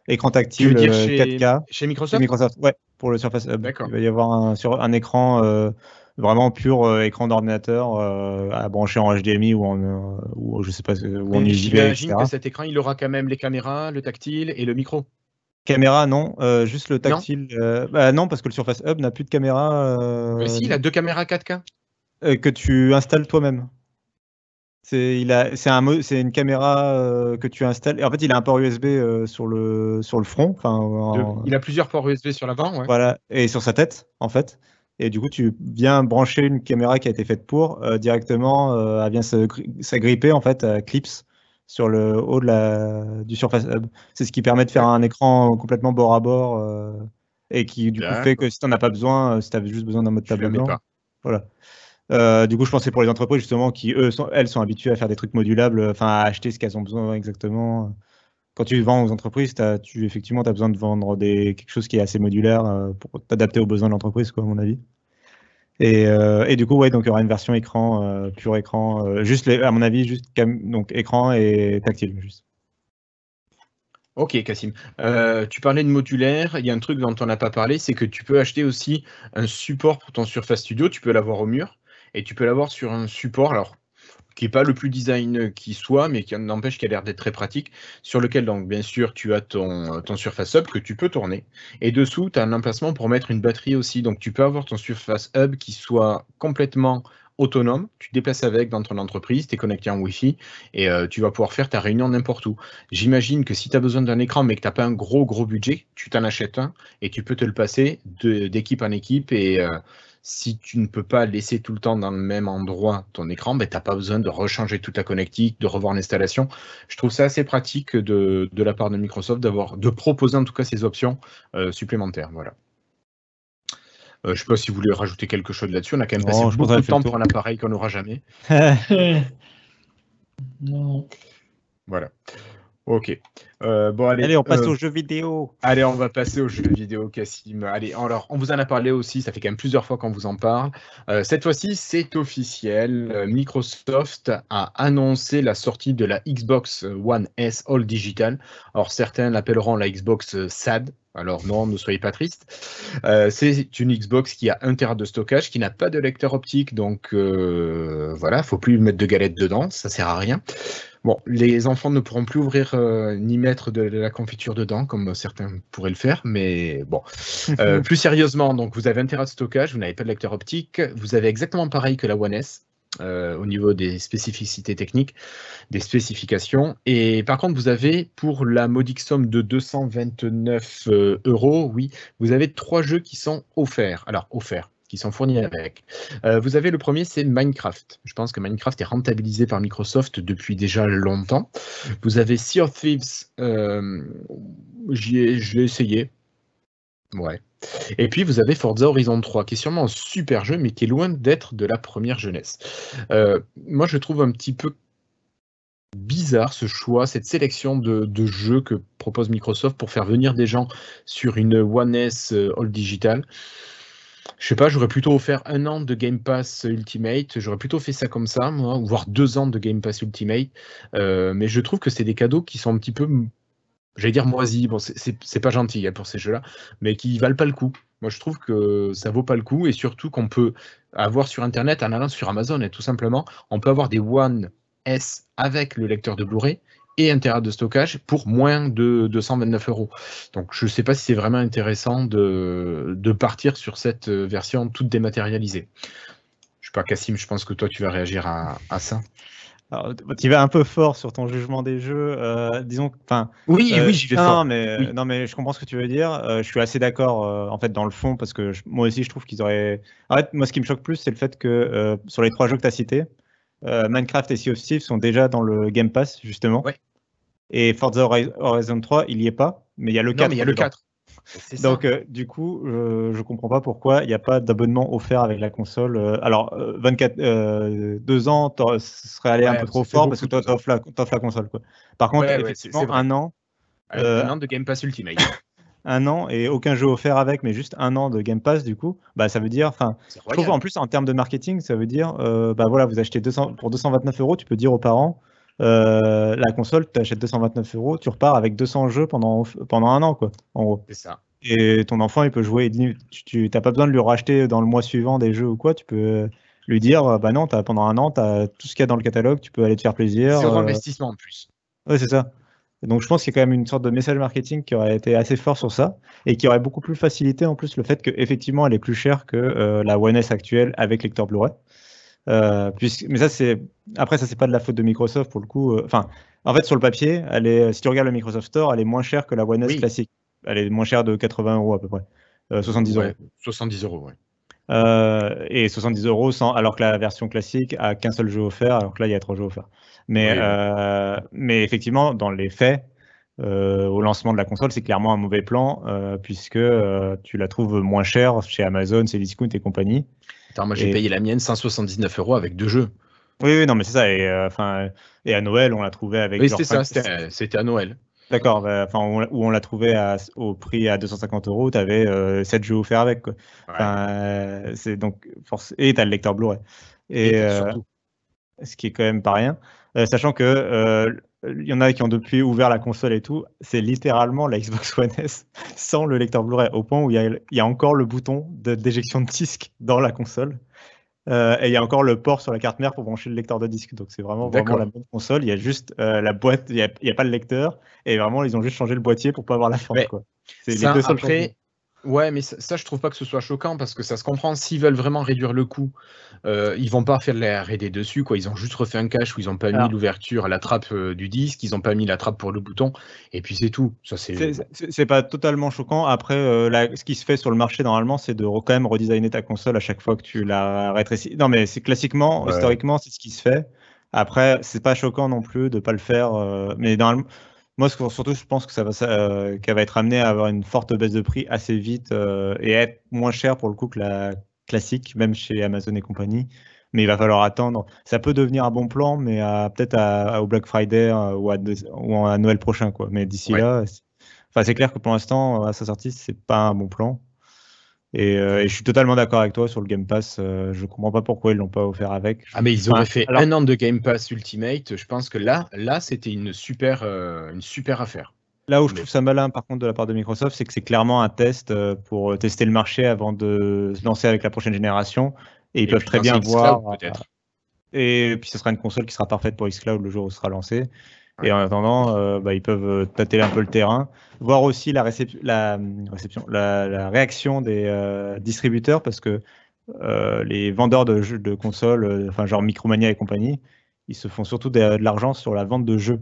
S2: écran tactile 4K.
S1: Chez Microsoft?
S2: Microsoft, ouais pour le Surface Hub. Il va y avoir un, sur un écran euh, vraiment pur euh, écran d'ordinateur euh, à brancher en HDMI ou en ou je sais pas ou en
S1: J'imagine que cet écran il aura quand même les caméras, le tactile et le micro.
S2: Caméra, non, juste le tactile. Non, bah, non parce que le Surface Hub n'a plus de caméra.
S1: Mais si, il a deux caméras 4K.
S2: que tu installes toi-même. C'est un une caméra euh, que tu installes. Et en fait, il a un port USB euh, sur le sur le front.
S1: Il a plusieurs ports USB sur l'avant. Ouais.
S2: Voilà, et sur sa tête en fait. Et du coup, tu viens brancher une caméra qui a été faite pour euh, directement. elle vient s'agripper en fait à clips sur le haut de la du Surface Hub. C'est ce qui permet de faire un écran complètement bord à bord et qui du coup fait que si tu n'en as pas besoin, si tu avais juste besoin d'un mode table blanc, voilà. Euh, du coup, je pensais pour les entreprises justement qui, eux, sont, elles sont habituées à faire des trucs modulables, enfin à acheter ce qu'elles ont besoin exactement. Quand tu vends aux entreprises, as, tu effectivement as besoin de vendre des, quelque chose qui est assez modulaire euh, pour t'adapter aux besoins de l'entreprise, quoi, à mon avis. Et, et, du coup, ouais, donc il y aura une version écran, pur écran, juste les, à mon avis, juste donc écran et tactile, juste.
S1: Ok, Cassim. Euh, tu parlais de modulaire. Il y a un truc dont on n'a pas parlé, c'est que tu peux acheter aussi un support pour ton Surface Studio. Tu peux l'avoir au mur et tu peux l'avoir sur un support, alors qui n'est pas le plus design qui soit, mais qui n'empêche qu'il a l'air d'être très pratique, sur lequel, donc, bien sûr, tu as ton, Surface Hub que tu peux tourner. Et dessous, tu as un emplacement pour mettre une batterie aussi. Donc, tu peux avoir ton Surface Hub qui soit complètement autonome, tu te déplaces avec dans ton entreprise, tu es connecté en Wi-Fi et euh, tu vas pouvoir faire ta réunion n'importe où. J'imagine que si tu as besoin d'un écran mais que tu n'as pas un gros gros budget, tu t'en achètes un et tu peux te le passer d'équipe en équipe et euh, si tu ne peux pas laisser tout le temps dans le même endroit ton écran, ben, tu n'as pas besoin de rechanger toute la connectique, de revoir l'installation. Je trouve ça assez pratique de, la part de Microsoft d'avoir de proposer en tout cas ces options euh, supplémentaires. Voilà. Euh, je ne sais pas si vous voulez rajouter quelque chose là-dessus. On a quand même passé beaucoup de temps pour un appareil qu'on n'aura jamais.
S3: non.
S1: Voilà. Ok. Euh, bon,
S2: allez, on passe euh, aux jeux vidéo.
S1: Allez, on va passer aux jeux vidéo, Cassim. Allez, alors, on vous en a parlé aussi, ça fait quand même plusieurs fois qu'on vous en parle. cette fois-ci, c'est officiel. Microsoft a annoncé la sortie de la Xbox One S All Digital. Alors, certains l'appelleront la Xbox SAD, alors non, ne soyez pas triste. Euh, c'est une Xbox qui a 1 Tera de stockage, qui n'a pas de lecteur optique, donc euh, voilà, faut plus mettre de galettes dedans, ça sert à rien. Bon, les enfants ne pourront plus ouvrir euh, ni mettre de, la confiture dedans, comme certains pourraient le faire, mais bon. Euh, plus sérieusement, donc vous avez 1 Tera de stockage, vous n'avez pas de lecteur optique, vous avez exactement pareil que la One S, euh, au niveau des spécificités techniques, des spécifications. Et par contre, vous avez pour la modique somme de 229 euh, euros, oui, vous avez trois jeux qui sont offerts. Alors, offerts qui sont fournis avec. Euh, vous avez le premier, c'est Minecraft. Je pense que Minecraft est rentabilisé par Microsoft depuis déjà longtemps. Vous avez Sea of Thieves, ai, je l'ai essayé. Ouais, et puis vous avez Forza Horizon 3, qui est sûrement un super jeu, mais qui est loin d'être de la première jeunesse. Euh, moi, je trouve un petit peu bizarre ce choix, cette sélection de, jeux que propose Microsoft pour faire venir des gens sur une One S euh, All Digital. Je sais pas, j'aurais plutôt offert un an de Game Pass Ultimate, j'aurais plutôt fait ça comme ça, moi, voire deux ans de Game Pass Ultimate. Euh, mais je trouve que c'est des cadeaux qui sont un petit peu j'allais dire moisi, bon, c'est pas gentil hein, pour ces jeux-là, mais qui valent pas le coup. Moi, je trouve que ça vaut pas le coup et surtout qu'on peut avoir sur Internet, en allant sur Amazon, et tout simplement, on peut avoir des One S avec le lecteur de Blu-ray et un Tera de stockage pour moins de 229 euros. Donc, je ne sais pas si c'est vraiment intéressant de, de, partir sur cette version toute dématérialisée. Je sais pas, Cassim, je pense que toi, tu vas réagir à, à ça.
S2: Alors, tu vas un peu fort sur ton jugement des jeux. Euh, disons, enfin.
S1: Oui, euh, oui, j'y vais
S2: fort. Mais, Non, mais je comprends ce que tu veux dire. Euh, je suis assez d'accord, en fait, dans le fond, parce que moi aussi, je trouve qu'ils auraient. En fait, moi, ce qui me choque plus, c'est le fait que sur les trois jeux que tu as cités, Minecraft et Sea of Thieves sont déjà dans le Game Pass, justement. Ouais. Et Forza Horizon 3, il y est pas, mais il y a le 4.
S1: mais il y a le 4.
S2: Donc, euh, du coup, je ne comprends pas pourquoi il n'y a pas d'abonnement offert avec la console. Euh, alors, 24, euh, 2 ans, ce serait allé un peu trop fort parce que toi, tu offres la, la, console. Quoi. Par contre, effectivement, un an.
S1: un an de Game Pass Ultimate.
S2: un an et aucun jeu offert avec, mais juste un an de Game Pass, du coup, bah, ça veut dire, enfin, je trouve en plus en termes de marketing, ça veut dire, bah voilà, vous achetez 200, pour 229 euros, tu peux dire aux parents, euh, la console, tu achètes 229 euros, tu repars avec 200 jeux pendant, pendant un an, quoi, en gros.
S1: C'est ça.
S2: Et ton enfant, il peut jouer, tu n'as pas besoin de lui racheter dans le mois suivant des jeux ou quoi, tu peux lui dire, bah non, as, pendant un an, tu as tout ce qu'il y a dans le catalogue, tu peux aller te faire plaisir.
S1: C'est un euh, investissement en plus.
S2: Oui, c'est ça. donc je pense qu'il y a quand même une sorte de message marketing qui aurait été assez fort sur ça et qui aurait beaucoup plus facilité en plus le fait qu'effectivement elle est plus chère que euh, la One S actuelle avec lecteur Blu-ray. Euh, mais ça, c'est après, ça, c'est pas de la faute de Microsoft pour le coup. Euh, enfin, en fait, sur le papier, elle est, si tu regardes le Microsoft Store, elle est moins chère que la One S classique. Elle est moins chère de 80 euros à peu près. 70 euh, euros.
S1: 70 euros, oui.
S2: et 70 euros sans, alors que la version classique a qu'un seul jeu offert, alors que là, il y a trois jeux offerts. Mais, mais effectivement, dans les faits, au lancement de la console, c'est clairement un mauvais plan, puisque tu la trouves moins chère chez Amazon, Cdiscount et compagnie
S1: moi j'ai payé la mienne 179 euros avec deux jeux.
S2: Oui, oui, non, mais c'est ça. Et, euh, et à Noël, on l'a trouvé avec.
S1: Oui, c'était ça, c'était à Noël.
S2: D'accord, bah, enfin, où on l'a trouvé au prix à 250 euros, tu avais 7 jeux offerts avec. Quoi. c'est donc force... Et tu as le lecteur Blu-ray. Et, ce qui est quand même pas rien. sachant que il y en a qui ont depuis ouvert la console et tout, c'est littéralement la Xbox One S sans le lecteur Blu-ray, au point où il y, a, il y a encore le bouton d'éjection de, disque dans la console. Euh, et il y a encore le port sur la carte mère pour brancher le lecteur de disque. Donc c'est vraiment, vraiment la même console. Il y a juste euh, la boîte, il n'y a, pas le lecteur. Et vraiment, ils ont juste changé le boîtier pour pas avoir la forme.
S1: C'est les deux après, Ouais, mais ça, je trouve pas que ce soit choquant parce que ça se comprend. S'ils veulent vraiment réduire le coût, euh, ils vont pas faire de la R&D dessus. Quoi. Ils ont juste refait un cache où ils ont pas mis l'ouverture à la trappe euh, du disque, ils ont pas mis la trappe pour le bouton, et puis c'est tout. Ça c'est.
S2: C'est pas totalement choquant. Après, euh, ce qui se fait sur le marché normalement, c'est de quand même redesigner ta console à chaque fois que tu la rétrécis. Non, mais c'est classiquement, historiquement, c'est ce qui se fait. Après, c'est pas choquant non plus de pas le faire, mais normalement moi, surtout, je pense que ça va, euh, qu'elle va être amenée à avoir une forte baisse de prix assez vite euh, et être moins cher pour le coup que la classique, même chez Amazon et compagnie. Mais il va falloir attendre. Ça peut devenir un bon plan, mais peut-être au Black Friday euh, ou, à, Noël prochain. Quoi. Mais d'ici là, enfin, c'est clair que pour l'instant, à sa sortie, c'est pas un bon plan. Euh, et, je suis totalement d'accord avec toi sur le Game Pass. Euh, je comprends pas pourquoi ils l'ont pas offert avec.
S1: Ah mais ils auraient fait un an de Game Pass Ultimate. Je pense que là, là, c'était une super, euh, une super affaire.
S2: Là où je trouve ça malin, par contre, de la part de Microsoft, c'est que c'est clairement un test pour tester le marché avant de se lancer avec la prochaine génération. Et ils peuvent très bien voir. Et puis, ce sera une console qui sera parfaite pour xCloud le jour où ce sera lancé. Et en attendant, euh, bah, ils peuvent euh, tâter un peu le terrain, voir aussi la, réception, la, réception, la, réaction des euh, distributeurs, parce que les vendeurs de, jeux, de consoles, enfin genre Micromania et compagnie, ils se font surtout de, l'argent sur la vente de jeux.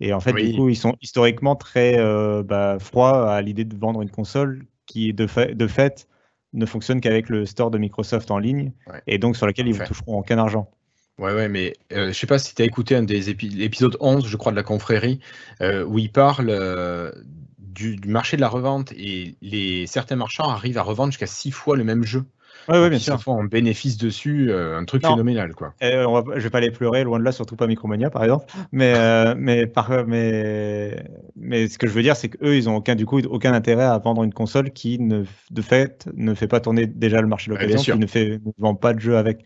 S2: Et en fait, du coup, ils sont historiquement très bah, froids à l'idée de vendre une console qui, de, fait, de fait ne fonctionne qu'avec le store de Microsoft en ligne, et donc sur lequel ils ne toucheront aucun argent.
S1: Ouais, ouais, mais euh, je sais pas si tu as écouté un des épisodes 11, je crois, de la confrérie, euh, où il parle euh, du, marché de la revente et les, certains marchands arrivent à revendre jusqu'à six fois le même jeu.
S2: Oui, ouais, bien sûr.
S1: Ils font un bénéfice dessus, un truc phénoménal. Quoi.
S2: on va, je vais pas les pleurer, loin de là, surtout pas Micromania par exemple. Mais, mais, par, mais, mais ce que je veux dire, c'est qu'eux, ils ont aucun, du coup, aucun intérêt à vendre une console qui, ne, de fait, ne fait pas tourner déjà le marché local, qui ne, fait, ne vend pas de jeu avec.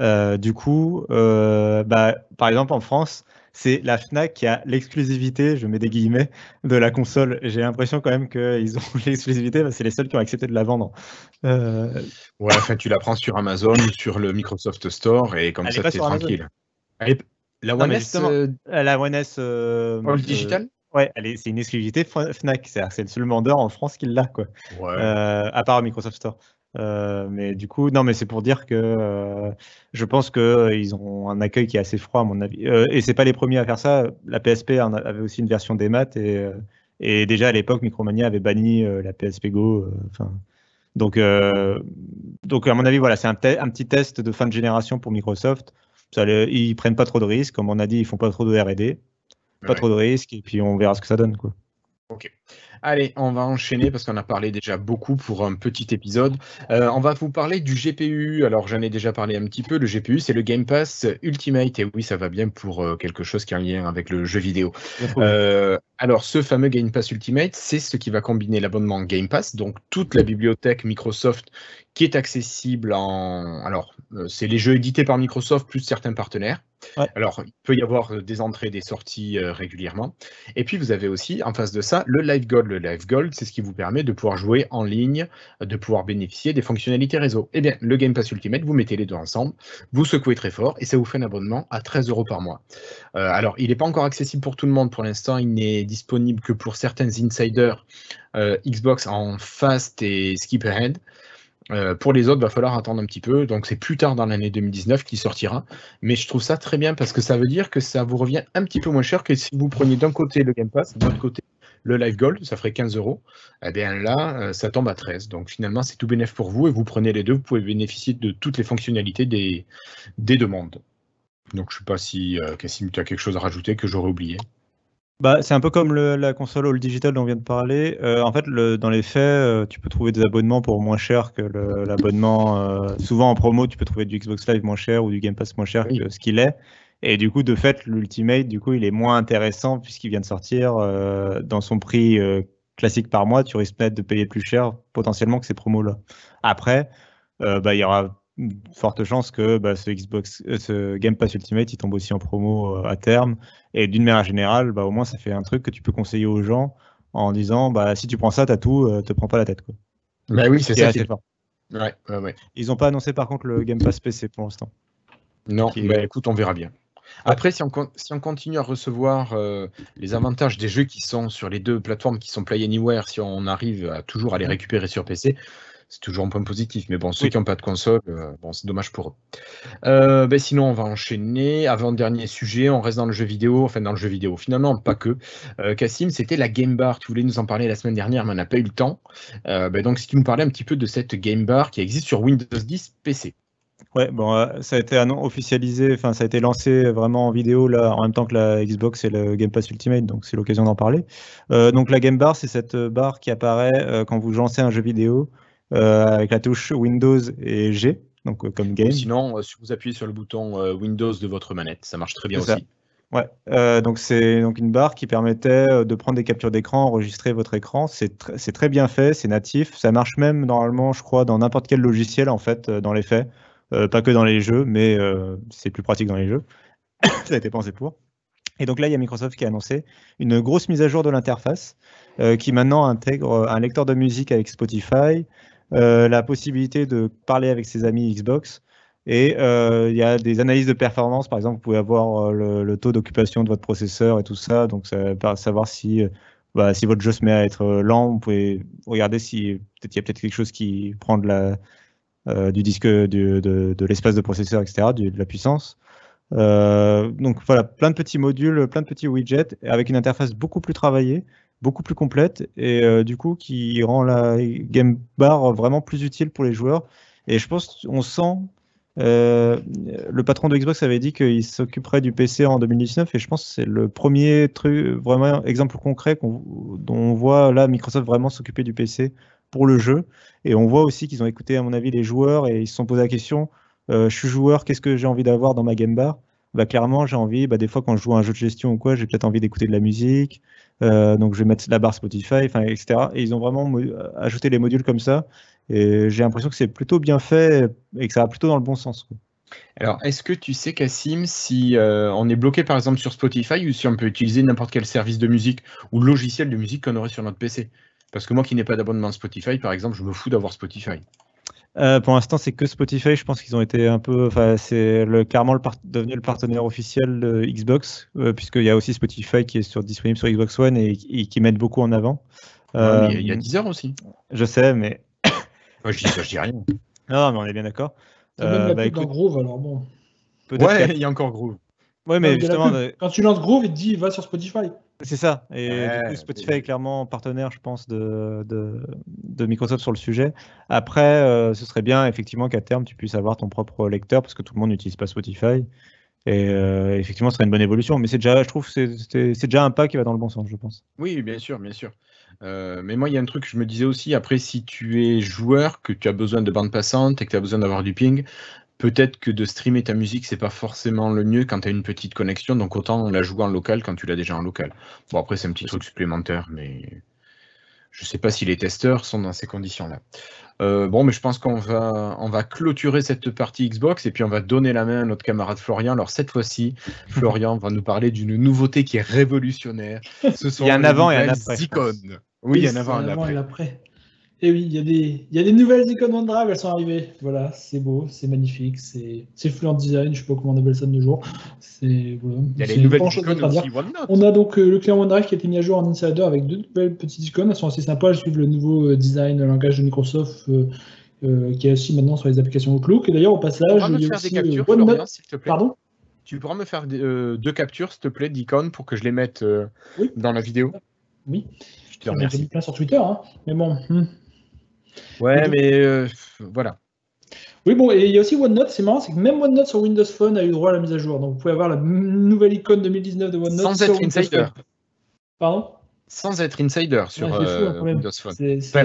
S2: Euh, du coup, euh, bah, par exemple en France, c'est la Fnac qui a l'exclusivité, je mets des guillemets, de la console. J'ai l'impression quand même qu'ils ont l'exclusivité, c'est les seuls qui ont accepté de la vendre.
S1: Euh... Ouais, enfin, tu la prends sur Amazon, sur le Microsoft Store, et comme ça, c'est tranquille.
S2: la One S, euh, la One S
S1: digital
S2: Ouais, c'est une exclusivité Fnac. C'est le seul vendeur en France qui l'a, quoi. Ouais. à part Microsoft Store. Euh, mais du coup, non, mais c'est pour dire que euh, je pense qu'ils euh, ils ont un accueil qui est assez froid, à mon avis. et c'est pas les premiers à faire ça. La PSP avait aussi une version des maths et, et déjà à l'époque, Micromania avait banni la PSP Go. Donc, donc, à mon avis, voilà, c'est un, un, petit test de fin de génération pour Microsoft. Ça, ils prennent pas trop de risques. Comme on a dit, ils font pas trop de R&D, pas trop de risques, et puis on verra ce que ça donne. Quoi.
S1: Ok. Allez, on va enchaîner parce qu'on a parlé déjà beaucoup pour un petit épisode. Euh, on va vous parler du GPU. Alors, j'en ai déjà parlé un petit peu. Le GPU, c'est le Game Pass Ultimate. Et oui, ça va bien pour euh, quelque chose qui a un lien avec le jeu vidéo. Euh, alors, ce fameux Game Pass Ultimate, c'est ce qui va combiner l'abonnement Game Pass, donc toute la bibliothèque Microsoft qui est accessible en. Alors, c'est les jeux édités par Microsoft plus certains partenaires. Alors, il peut y avoir des entrées, des sorties régulièrement. Et puis, vous avez aussi, en face de ça, le Live Gold. Le Live Gold, c'est ce qui vous permet de pouvoir jouer en ligne, de pouvoir bénéficier des fonctionnalités réseau. Eh bien, le Game Pass Ultimate, vous mettez les deux ensemble, vous secouez très fort et ça vous fait un abonnement à 13 euros par mois. Euh, alors, il n'est pas encore accessible pour tout le monde pour l'instant. Il n'est disponible que pour certains insiders Xbox en fast et skip ahead. Euh, pour les autres, il va falloir attendre un petit peu. Donc c'est plus tard dans l'année 2019 qu'il sortira. Mais je trouve ça très bien parce que ça veut dire que ça vous revient un petit peu moins cher que si vous preniez d'un côté le Game Pass, de l'autre côté le Live Gold, ça ferait 15 euros. Eh bien là, euh, ça tombe à 13. Donc finalement, c'est tout bénéf pour vous et vous prenez les deux, vous pouvez bénéficier de toutes les fonctionnalités des, des demandes. Donc je ne sais pas si euh, Cassim, tu as quelque chose à rajouter que j'aurais oublié.
S2: Bah, c'est un peu comme la console All Digital dont on vient de parler. Euh, en fait, le, dans les faits, euh, tu peux trouver des abonnements pour moins cher que l'abonnement. Euh, souvent en promo, tu peux trouver du Xbox Live moins cher ou du Game Pass moins cher que ce qu'il est. Et du coup, de fait, l'Ultimate, du coup, il est moins intéressant puisqu'il vient de sortir euh, dans son prix euh, classique par mois. Tu risques peut-être de payer plus cher potentiellement que ces promos-là. Après, euh, bah, il y aura forte chance que bah, ce Xbox, ce Game Pass Ultimate, il tombe aussi en promo à terme. Et d'une manière générale, bah, au moins, ça fait un truc que tu peux conseiller aux gens en disant, bah, si tu prends ça, t'as tout, te prends pas la tête. Quoi.
S1: Bah oui, c'est ça.
S2: Qui fort.
S1: Ouais, ouais, ouais.
S2: Ils n'ont pas annoncé par contre le Game Pass PC pour l'instant.
S1: Non, bah, écoute, on verra bien. Après, si on, si on, continue à recevoir euh, les avantages des jeux qui sont sur les deux plateformes qui sont Play Anywhere, si on arrive à toujours à les récupérer sur PC, c'est toujours un point positif. Mais bon, ceux qui n'ont pas de console, euh, bon, c'est dommage pour eux. Euh, ben sinon, on va enchaîner. Avant-dernier sujet, on reste dans le jeu vidéo, enfin dans le jeu vidéo. Finalement, pas que. Cassim, c'était la Game Bar. Tu voulais nous en parler la semaine dernière, mais on n'a pas eu le temps. Ben donc, si tu nous parlais un petit peu de cette Game Bar qui existe sur Windows 10 PC.
S2: Ouais, bon, euh, ça a été officialisé, enfin, ça a été lancé vraiment en vidéo là, en même temps que la Xbox et le Game Pass Ultimate, donc c'est l'occasion d'en parler. Euh, donc la Game Bar, c'est cette barre qui apparaît euh, quand vous lancez un jeu vidéo avec la touche Windows et G, donc comme game.
S1: sinon, si vous appuyez sur le bouton Windows de votre manette, ça marche très bien aussi.
S2: Ouais, donc c'est donc une barre qui permettait de prendre des captures d'écran, enregistrer votre écran. C'est très bien fait, c'est natif. Ça marche même normalement, je crois, dans n'importe quel logiciel en fait, dans les faits. Euh, pas que dans les jeux, mais euh, c'est plus pratique dans les jeux. ça a été pensé pour. Et donc là, il y a Microsoft qui a annoncé une grosse mise à jour de l'interface euh, qui maintenant intègre un lecteur de musique avec Spotify, la possibilité de parler avec ses amis Xbox. Et il y a des analyses de performance, par exemple, vous pouvez avoir le, taux d'occupation de votre processeur et tout ça, donc savoir si, bah, si votre jeu se met à être lent, vous pouvez regarder si y a peut-être quelque chose qui prend de la, du disque, de, de l'espace de processeur, etc., de la puissance. Euh, donc voilà, plein de petits modules, plein de petits widgets, avec une interface beaucoup plus travaillée, beaucoup plus complète, et euh, du coup qui rend la Game Bar vraiment plus utile pour les joueurs. Et je pense qu'on sent le patron de Xbox avait dit qu'il s'occuperait du PC en 2019 et je pense que c'est le premier truc, vraiment exemple concret dont on voit là Microsoft vraiment s'occuper du PC pour le jeu. Et on voit aussi qu'ils ont écouté, à mon avis, les joueurs et ils se sont posé la question euh, je suis joueur, qu'est-ce que j'ai envie d'avoir dans ma game bar? Bah, Clairement, j'ai envie, bah, des fois, quand je joue à un jeu de gestion ou quoi, j'ai peut-être envie d'écouter de la musique. Euh, donc, je vais mettre la barre Spotify, etc. Et ils ont vraiment ajouté les modules comme ça. Et j'ai l'impression que c'est plutôt bien fait et que ça va plutôt dans le bon sens.
S1: Alors, est-ce que tu sais, Cassim, si euh, on est bloqué par exemple sur Spotify ou si on peut utiliser n'importe quel service de musique ou logiciel de musique qu'on aurait sur notre PC parce que moi qui n'ai pas d'abonnement Spotify, par exemple, je me fous d'avoir Spotify.
S2: Euh, pour l'instant, c'est que Spotify. Je pense qu'ils ont été un peu. Enfin, c'est le, clairement le devenu le partenaire officiel de Xbox, euh, puisqu'il y a aussi Spotify qui est sur, disponible sur Xbox One et, qui met beaucoup en avant.
S1: Euh, il y a 10 heures aussi.
S2: Je sais, mais.
S1: Moi, je dis ça, je dis rien.
S2: Non, mais on est bien d'accord.
S3: Euh, bah, écoute... Groove, alors bon.
S1: Ouais, il y a encore Groove.
S2: Ouais, mais justement.
S3: Quand tu lances Groove, il te dit va sur Spotify.
S2: C'est ça. Et du coup, Spotify est clairement partenaire, je pense, de, de, Microsoft sur le sujet. Après, euh, ce serait bien, effectivement, qu'à terme, tu puisses avoir ton propre lecteur, parce que tout le monde n'utilise pas Spotify. Et euh, effectivement, ce serait une bonne évolution. Mais c'est déjà, je trouve, c'est déjà un pas qui va dans le bon sens, je pense.
S1: Oui, bien sûr, bien sûr. Euh, mais moi, il y a un truc que je me disais aussi. Après, si tu es joueur, que tu as besoin de bande passante et que tu as besoin d'avoir du ping, peut-être que de streamer ta musique, c'est pas forcément le mieux quand tu as une petite connexion, donc autant la jouer en local quand tu l'as déjà en local. Bon, après, c'est un petit truc supplémentaire, mais je sais pas si les testeurs sont dans ces conditions-là. Euh, bon, mais je pense qu'on va, on va clôturer cette partie Xbox et puis on va donner la main à notre camarade Florian. Alors cette fois-ci, Florian va nous parler d'une nouveauté qui est révolutionnaire.
S2: Ce sont il y a un avant et un après.
S1: Icônes. Oui, il y a un avant et un après.
S3: Et oui, il y, a des, il y a des nouvelles icônes OneDrive, elles sont arrivées. Voilà, c'est beau, c'est magnifique, c'est fluent design, je sais pas comment on appelle ça de nos jours.
S1: Il y a les nouvelles icônes aussi OneNote.
S3: On a donc euh, le client OneDrive qui a été mis à jour en Insider avec deux nouvelles petites icônes, elles sont assez sympas, elles suivent le nouveau euh, design, le langage de Microsoft euh, qui est aussi maintenant sur les applications Outlook. Et d'ailleurs, au passage,
S1: il y a aussi captures, OneNote. te plaît. Pardon? Tu pourras me faire deux captures, s'il te plaît, d'icônes pour que je les mette dans la vidéo
S3: Oui. Je te remercie. plein sur Twitter, hein. mais bon. Hmm.
S1: Ouais, mais euh, voilà.
S3: Oui, bon, et il y a aussi OneNote, c'est marrant, c'est que même OneNote sur Windows Phone a eu droit à la mise à jour. Donc vous pouvez avoir la nouvelle icône 2019 de OneNote.
S1: Sans être insider.
S3: Pardon?
S1: Sans être insider sur euh, Windows Phone.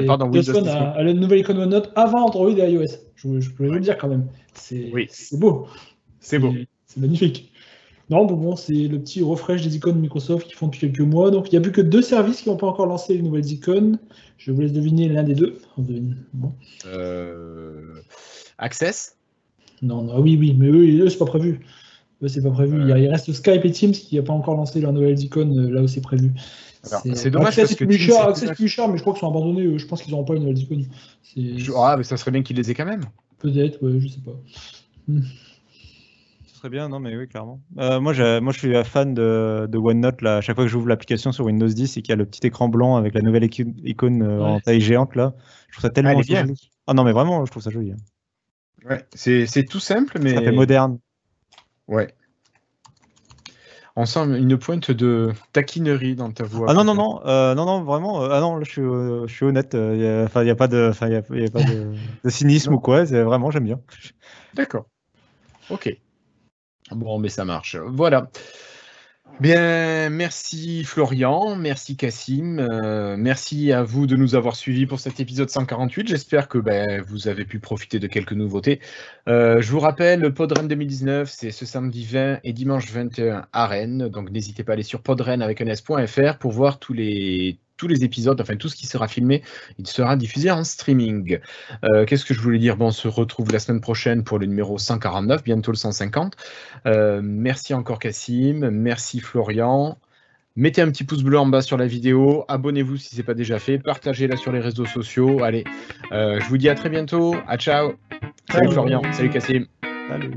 S3: pardon, Windows, Phone a, la nouvelle icône OneNote avant Android et iOS. Je, je peux vous le dire quand même. C'est beau.
S1: C'est beau.
S3: C'est magnifique. Non, bon, bon c'est le petit refresh des icônes Microsoft qui font depuis quelques mois. Donc, il n'y a plus que deux services qui n'ont pas encore lancé les nouvelles icônes. Je vous laisse deviner l'un des deux.
S1: Bon. Euh, Access?
S3: Non, non, oui, oui, mais eux, eux c'est pas prévu. Eux, c'est pas prévu. Il, reste Skype et Teams qui n'ont pas encore lancé leurs nouvelles icônes euh, là où c'est prévu.
S1: C'est dommage parce que
S3: cher, Access plus cher, mais je crois qu'ils sont abandonnés. Je pense qu'ils n'auront pas les nouvelles icônes.
S1: Ah, mais ça serait bien qu'ils les aient quand même.
S3: Peut-être, ouais, je sais pas.
S2: Très bien, non mais oui, clairement. Euh, moi, moi, je suis fan de, OneNote. Là. À chaque fois que j'ouvre l'application sur Windows 10 et qu'il y a le petit écran blanc avec la nouvelle icône euh, en taille géante, là, je trouve ça tellement
S1: ah,
S2: joli. Ah non, mais vraiment, je trouve ça joli. Hein.
S1: Ouais, c'est tout simple, mais.
S2: Ça fait moderne.
S1: Ouais. On sent une pointe de taquinerie dans ta voix.
S2: Ah non, non, non, euh, non, non, vraiment. ah non, là, je suis, je suis honnête. Il n'y a, a, pas de, y a, y a pas de, de cynisme ou quoi. Vraiment, j'aime bien.
S1: D'accord. Ok. Bon, mais ça marche. Voilà. Bien, merci Florian, merci Cassim, euh, merci à vous de nous avoir suivis pour cet épisode 148. J'espère que ben, vous avez pu profiter de quelques nouveautés. Euh, je vous rappelle, le Podren 2019, c'est ce samedi 20 et dimanche 21 à Rennes. Donc n'hésitez pas à aller sur podren avec un s.fr pour voir tous les, tous les épisodes, enfin tout ce qui sera filmé, il sera diffusé en streaming. Euh, qu'est-ce que je voulais dire? Bon, on se retrouve la semaine prochaine pour le numéro 149, bientôt le 150. Euh, merci encore Cassim, merci Florian. Mettez un petit pouce bleu en bas sur la vidéo, abonnez-vous si ce n'est pas déjà fait, partagez-la sur les réseaux sociaux. Allez, euh, je vous dis à très bientôt. À ciao. Salut Florian, salut Cassim. Salut.